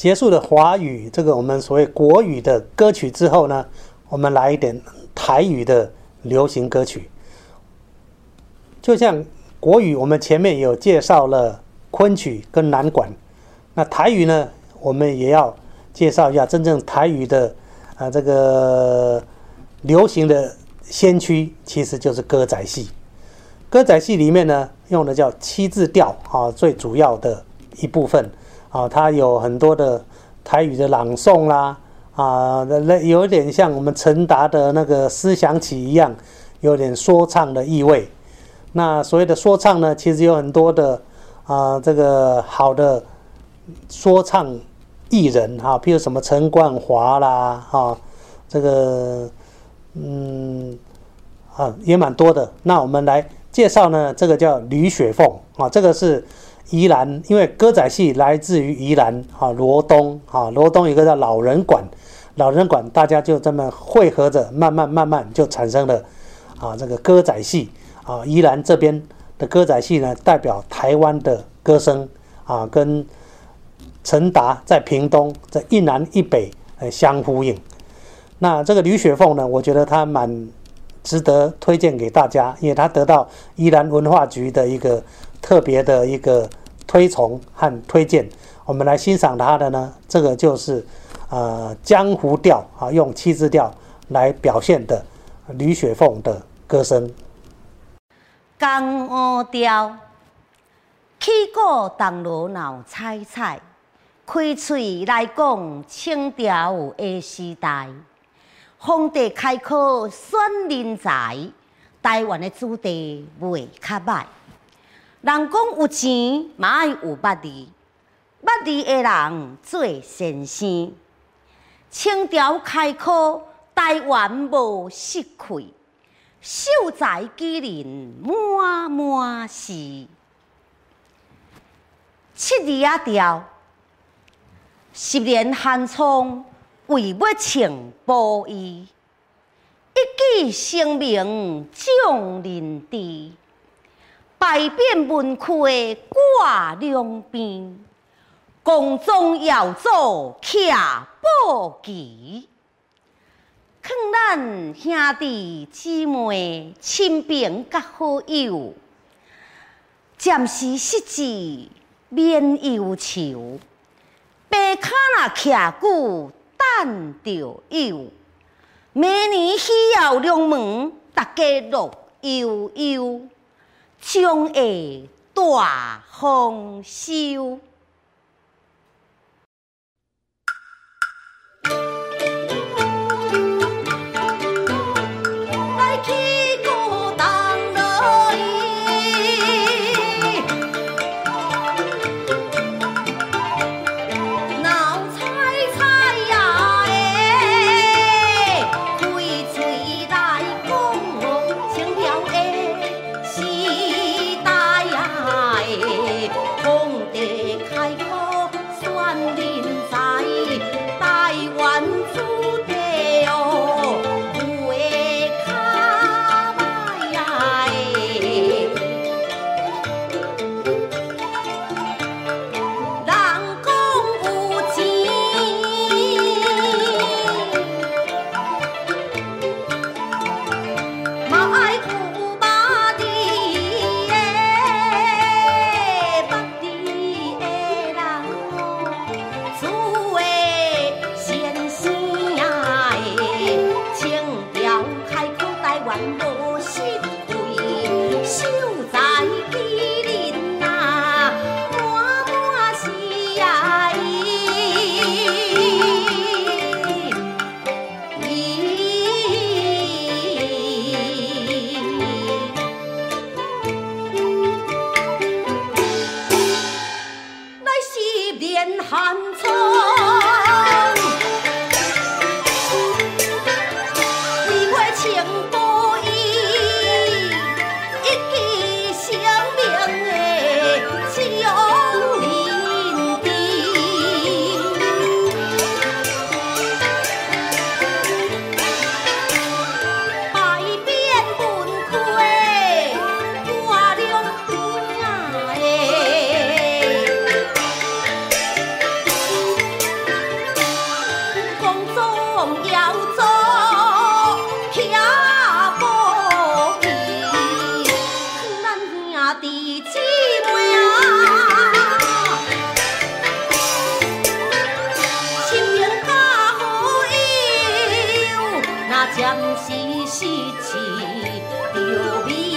结束了华语这个我们所谓国语的歌曲之后呢，我们来一点台语的流行歌曲。就像国语，我们前面有介绍了昆曲跟南管，那台语呢，我们也要介绍一下真正台语的啊这个流行的先驱，其实就是歌仔戏。歌仔戏里面呢，用的叫七字调啊，最主要的一部分啊，它有很多的台语的朗诵啦啊，那有点像我们陈达的那个思想曲一样，有点说唱的意味。那所谓的说唱呢，其实有很多的啊，这个好的说唱艺人哈，譬如什么陈冠华啦，哈，这个嗯啊也蛮多的。那我们来。介绍呢，这个叫吕雪凤啊，这个是宜兰，因为歌仔戏来自于宜兰啊，罗东啊，罗东一个叫老人馆，老人馆大家就这么汇合着，慢慢慢慢就产生了啊，这个歌仔戏啊，宜兰这边的歌仔戏呢，代表台湾的歌声啊，跟陈达在屏东这一南一北呃相呼应。那这个吕雪凤呢，我觉得她蛮。值得推荐给大家，因为她得到宜兰文化局的一个特别的一个推崇和推荐。我们来欣赏他的呢，这个就是呃江湖调啊，用七字调来表现的吕雪凤的歌声。江湖调，起鼓当锣闹彩彩，开嘴来讲清朝的时代。皇帝开口选人才，台湾的子弟袂较歹。人讲有钱嘛爱有捌字，捌字的人做先生。清朝开口，台湾无失气，秀才举人满满是。七字啊调，十年寒窗。为要请布衣，一举声名众人知。百变文气挂两边，宫中要做徛宝旗。劝咱兄弟姊妹、亲朋甲好友，暂时失志免忧愁。白卡那徛久。等着有，明年喜要龙门，大家乐悠悠，将会大丰收。暂时失志，丢鼻。